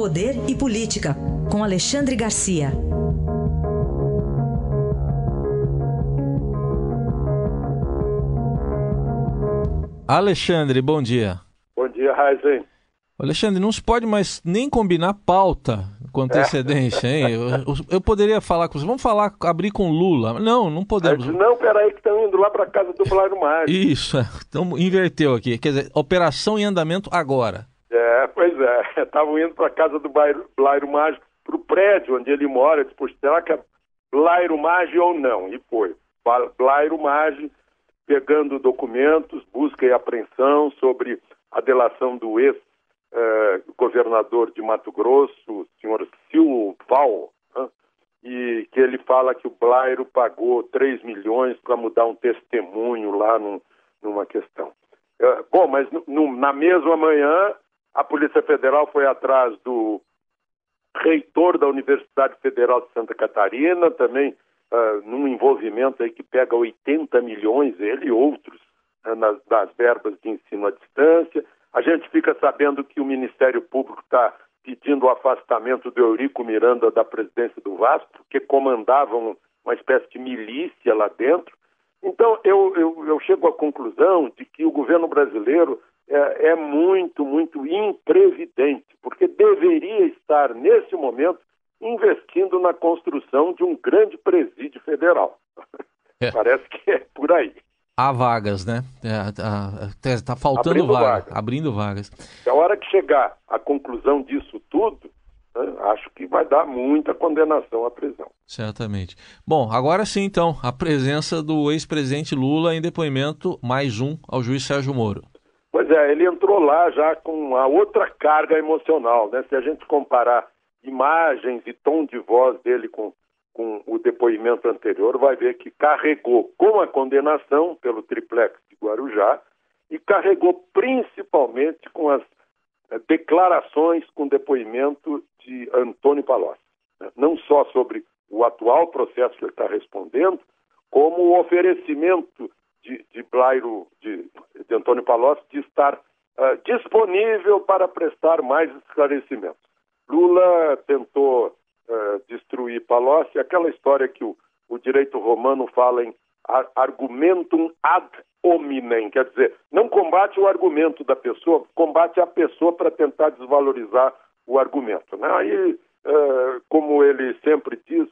Poder e Política, com Alexandre Garcia. Alexandre, bom dia. Bom dia, Raizen. Alexandre, não se pode mais nem combinar pauta com antecedência, é. hein? Eu, eu, poderia falar com você, vamos falar, abrir com Lula. Não, não podemos. Mas não, peraí, que estão indo lá para casa do Blairo Mágico. Isso, é. então inverteu aqui. Quer dizer, operação em andamento agora. É, pois é. Estavam indo para casa do Blairo Mágico, para o prédio onde ele mora. Disse, será que é Blairo Mágico ou não? E foi. Blairo Mágico pegando documentos, busca e apreensão sobre a delação do ex-governador eh, de Mato Grosso, o senhor Silval, né? e que ele fala que o Blairo pagou 3 milhões para mudar um testemunho lá num, numa questão. Eh, bom, mas no, na mesma manhã, a Polícia Federal foi atrás do reitor da Universidade Federal de Santa Catarina, também uh, num envolvimento aí que pega 80 milhões, ele e outros, uh, nas, das verbas de ensino à distância. A gente fica sabendo que o Ministério Público está pedindo o afastamento do Eurico Miranda da presidência do Vasco, porque comandavam uma espécie de milícia lá dentro. Então, eu, eu, eu chego à conclusão de que o governo brasileiro é, é, muito, muito imprevidente, porque deveria estar, nesse momento, investindo na construção de um grande presídio federal. É. Parece que é por aí. Há vagas, né? Está é, tá faltando abrindo vaga, vagas. abrindo vagas. A hora que chegar à conclusão disso tudo, né, acho que vai dar muita condenação à prisão. Certamente. Bom, agora sim, então, a presença do ex-presidente Lula em depoimento, mais um, ao juiz Sérgio Moro. Pois é, ele entrou lá já com a outra carga emocional, né? Se a gente comparar imagens e tom de voz dele com, com o depoimento anterior, vai ver que carregou com a condenação pelo triplex de Guarujá e carregou principalmente com as eh, declarações com depoimento de Antônio Palocci. Né? Não só sobre o atual processo que ele está respondendo, como o oferecimento de, de Blairo, de, de Antônio Palocci, de estar uh, disponível para prestar mais esclarecimentos. Lula tentou uh, destruir Palocci, aquela história que o, o direito romano fala em argumentum ad hominem, quer dizer, não combate o argumento da pessoa, combate a pessoa para tentar desvalorizar o argumento. Né? Aí, uh, como ele sempre diz,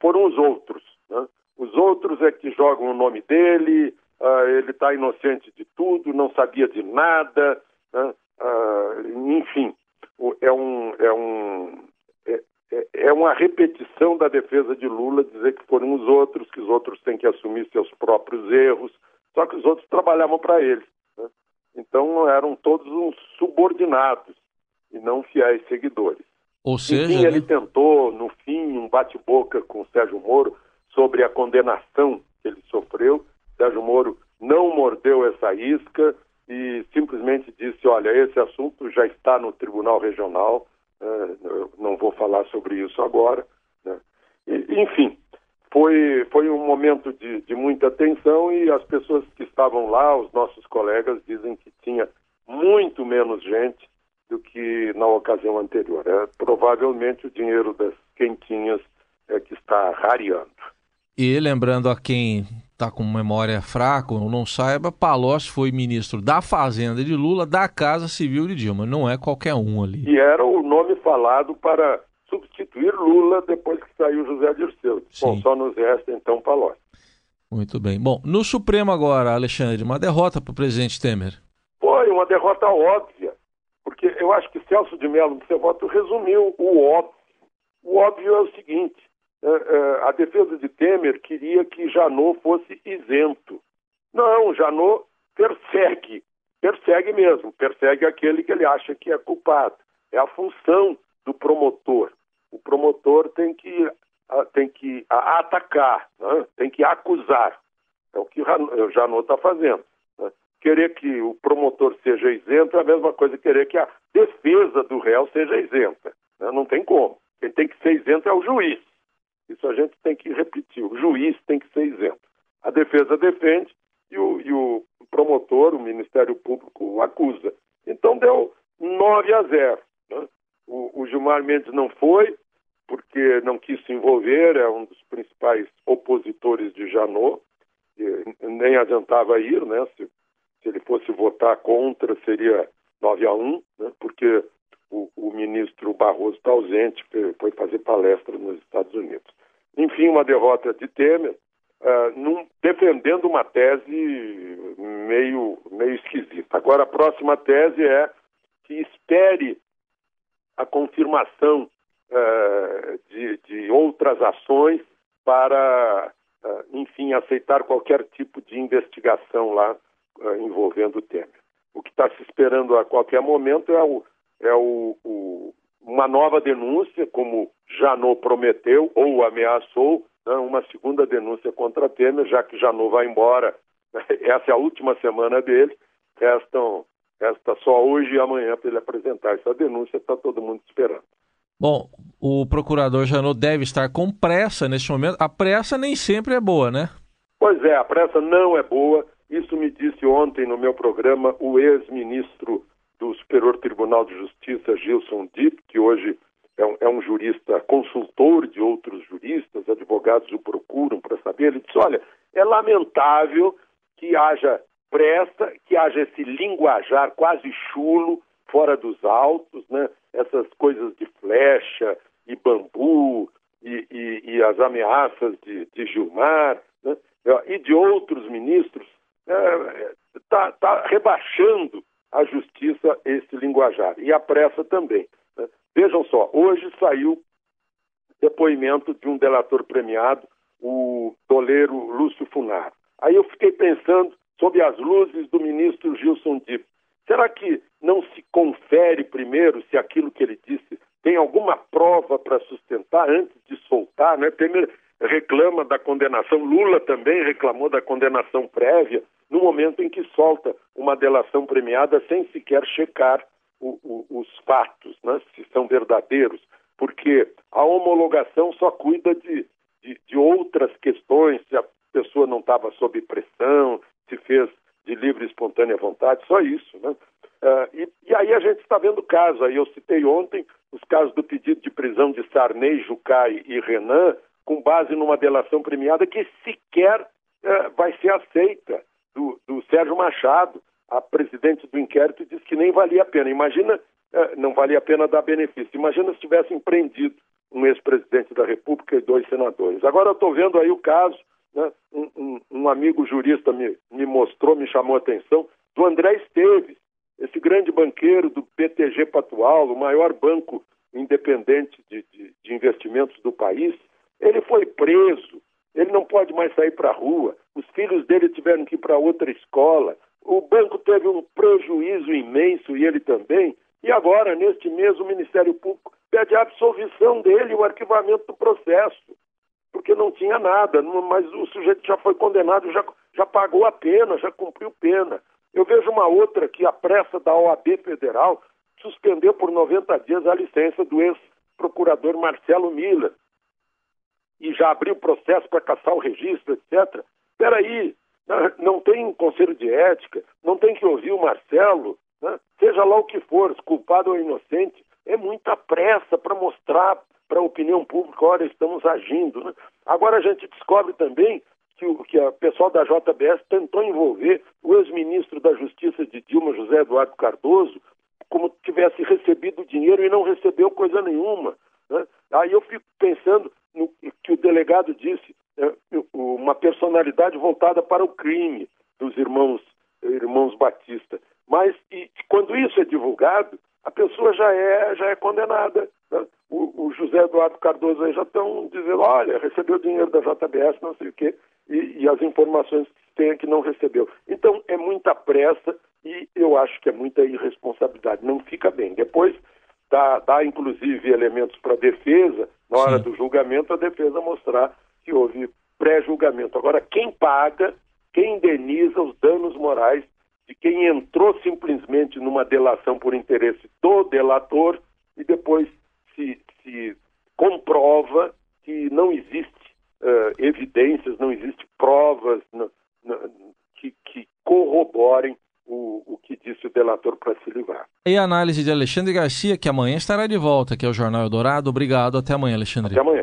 foram os outros. Né? Os outros é que jogam o nome dele, uh, ele está inocente de tudo, não sabia de nada, né? uh, enfim é um, é um é, é, é uma repetição da defesa de Lula dizer que foram os outros, que os outros têm que assumir seus próprios erros, só que os outros trabalhavam para ele. Né? Então eram todos uns subordinados e não fiéis seguidores. Ou seja, Enfim, ele tentou, no fim, um bate-boca com o Sérgio Moro sobre a condenação que ele sofreu. Sérgio Moro não mordeu essa isca, e simplesmente disse: olha, esse assunto já está no Tribunal Regional, uh, não vou falar sobre isso agora. Né? E, enfim, foi, foi um momento de, de muita tensão e as pessoas que estavam lá, os nossos colegas, dizem que tinha muito menos gente do que na ocasião anterior. É, provavelmente o dinheiro das quentinhas é que está rareando. E lembrando a quem está com memória fraca ou não saiba, Palocci foi ministro da Fazenda de Lula, da Casa Civil de Dilma. Não é qualquer um ali. E era o nome falado para substituir Lula depois que saiu José Dirceu. Sim. Bom, só nos resta então Palocci. Muito bem. Bom, no Supremo agora, Alexandre, uma derrota para o presidente Temer. Foi uma derrota óbvia, porque eu acho que Celso de Mello, no seu voto, resumiu o óbvio. O óbvio é o seguinte, a defesa de Temer queria que Janot fosse isento. Não, Janot persegue, persegue mesmo, persegue aquele que ele acha que é culpado. É a função do promotor. O promotor tem que, tem que atacar, né? tem que acusar. É o que o Janot está fazendo. Né? Querer que o promotor seja isento é a mesma coisa que querer que a defesa do réu seja isenta. Né? Não tem como. Quem tem que ser isento é o juiz. Isso a gente tem que repetir. O juiz tem que ser isento. A defesa defende e o, e o promotor, o Ministério Público, acusa. Então deu 9 a 0. Né? O, o Gilmar Mendes não foi, porque não quis se envolver, é um dos principais opositores de Janot, nem adiantava ir, né? Se, se ele fosse votar contra, seria 9 a 1, né? porque o, o ministro Barroso está ausente, foi fazer palestra nos Estados Unidos. Enfim, uma derrota de Temer, uh, num, defendendo uma tese meio, meio esquisita. Agora, a próxima tese é que espere a confirmação uh, de, de, outras ações para, uh, enfim, aceitar qualquer tipo de investigação lá envolvendo o Temer. O que está se esperando a qualquer momento é o, é o, o, uma nova denúncia, como Janot prometeu ou ameaçou, né, uma segunda denúncia contra Temer, já que Janot vai embora. Essa é a última semana dele. Restam, resta só hoje e amanhã para ele apresentar essa denúncia, está todo mundo esperando. Bom, o procurador Janot deve estar com pressa neste momento. A pressa nem sempre é boa, né? Pois é, a pressa não é boa. Isso me disse ontem no meu programa o ex-ministro do Superior Tribunal de Justiça, Gilson Dipp, que hoje é um, é um, jurista consultor de outros juristas, advogados o procuram para saber. Ele disse: olha, é lamentável que haja pressa, que haja esse linguajar quase chulo, fora dos autos, né? essas coisas de flecha e bambu e, e, e as ameaças de, de Gilmar né? e de outros ministros, está é, tá rebaixando a justiça esse linguajar e a pressa também. Né? Vejam só, hoje saiu depoimento de um delator premiado, o toleiro Lúcio Funaro. Aí eu fiquei pensando sob as luzes do ministro Gilson Dipp. Será que não se confere primeiro se aquilo que ele disse tem alguma prova para sustentar antes de soltar? Né? Temer reclama da condenação, Lula também reclamou da condenação prévia no momento em que solta uma delação premiada sem sequer checar o, o, os fatos, né, se são verdadeiros, porque a homologação só cuida de, de, de outras questões, se a pessoa não estava sob pressão, se fez de livre e espontânea vontade, só isso. Né? Uh, e, e, aí a gente está vendo casos, aí eu citei ontem os casos do pedido de prisão de Sarney, Jucai e Renan, com base numa delação premiada que sequer uh, vai ser aceita Sérgio Machado, a presidente do inquérito, disse que nem valia a pena. Imagina, eh, não valia a pena dar benefício. Imagina se tivessem prendido um ex-presidente da República e dois senadores. Agora eu estou vendo aí o caso, né? um, um, um, amigo jurista me, me mostrou, me chamou a atenção, do André Esteves, esse grande banqueiro do BTG Patual, o maior banco independente de, de, de investimentos do país. Ele foi preso ele não pode mais sair para a rua, os filhos dele tiveram que ir para outra escola, o banco teve um prejuízo imenso e ele também, e agora, neste mês, o Ministério Público pede a absolvição dele, o arquivamento do processo, porque não tinha nada, mas o sujeito já foi condenado, já, já pagou a pena, já cumpriu pena. Eu vejo uma outra que a pressa da OAB Federal suspendeu por 90 dias a licença do ex-procurador Marcelo Miller, e já abriu processo para caçar o registro, etc. Espera aí, né? não tem conselho de ética, não tem que ouvir o Marcelo, né? seja lá o que for, culpado ou inocente, é muita pressa para mostrar para a opinião pública, olha, estamos agindo. Né? Agora a gente descobre também que o que a pessoal da JBS tentou envolver o ex-ministro da Justiça de Dilma, José Eduardo Cardoso, como tivesse recebido dinheiro e não recebeu coisa nenhuma. Né? Aí eu fico pensando, no, que o delegado disse, é, uma personalidade voltada para o crime dos irmãos, irmãos Batista. Mas e, quando isso é divulgado, a pessoa já é, já é condenada. Né? O, o, José Eduardo Cardoso aí já estão dizendo, olha, recebeu dinheiro da JBS, não sei o quê, e, e as informações que tem é que não recebeu. Então é muita pressa e eu acho que é muita irresponsabilidade. Não fica bem. Depois dá, dá inclusive elementos para a defesa, na hora Sim. do julgamento, a defesa mostrar que houve pré-julgamento. Agora, quem paga, quem indeniza os danos morais de quem entrou simplesmente numa delação por interesse do delator e depois se, se comprova que não existe uh, evidências, não existe provas no, no, que, que corroborem o, o que disse o delator para se livrar. E a análise de Alexandre Garcia, que amanhã estará de volta aqui ao Jornal Eldorado. Obrigado. Até amanhã, Alexandre. Até amanhã.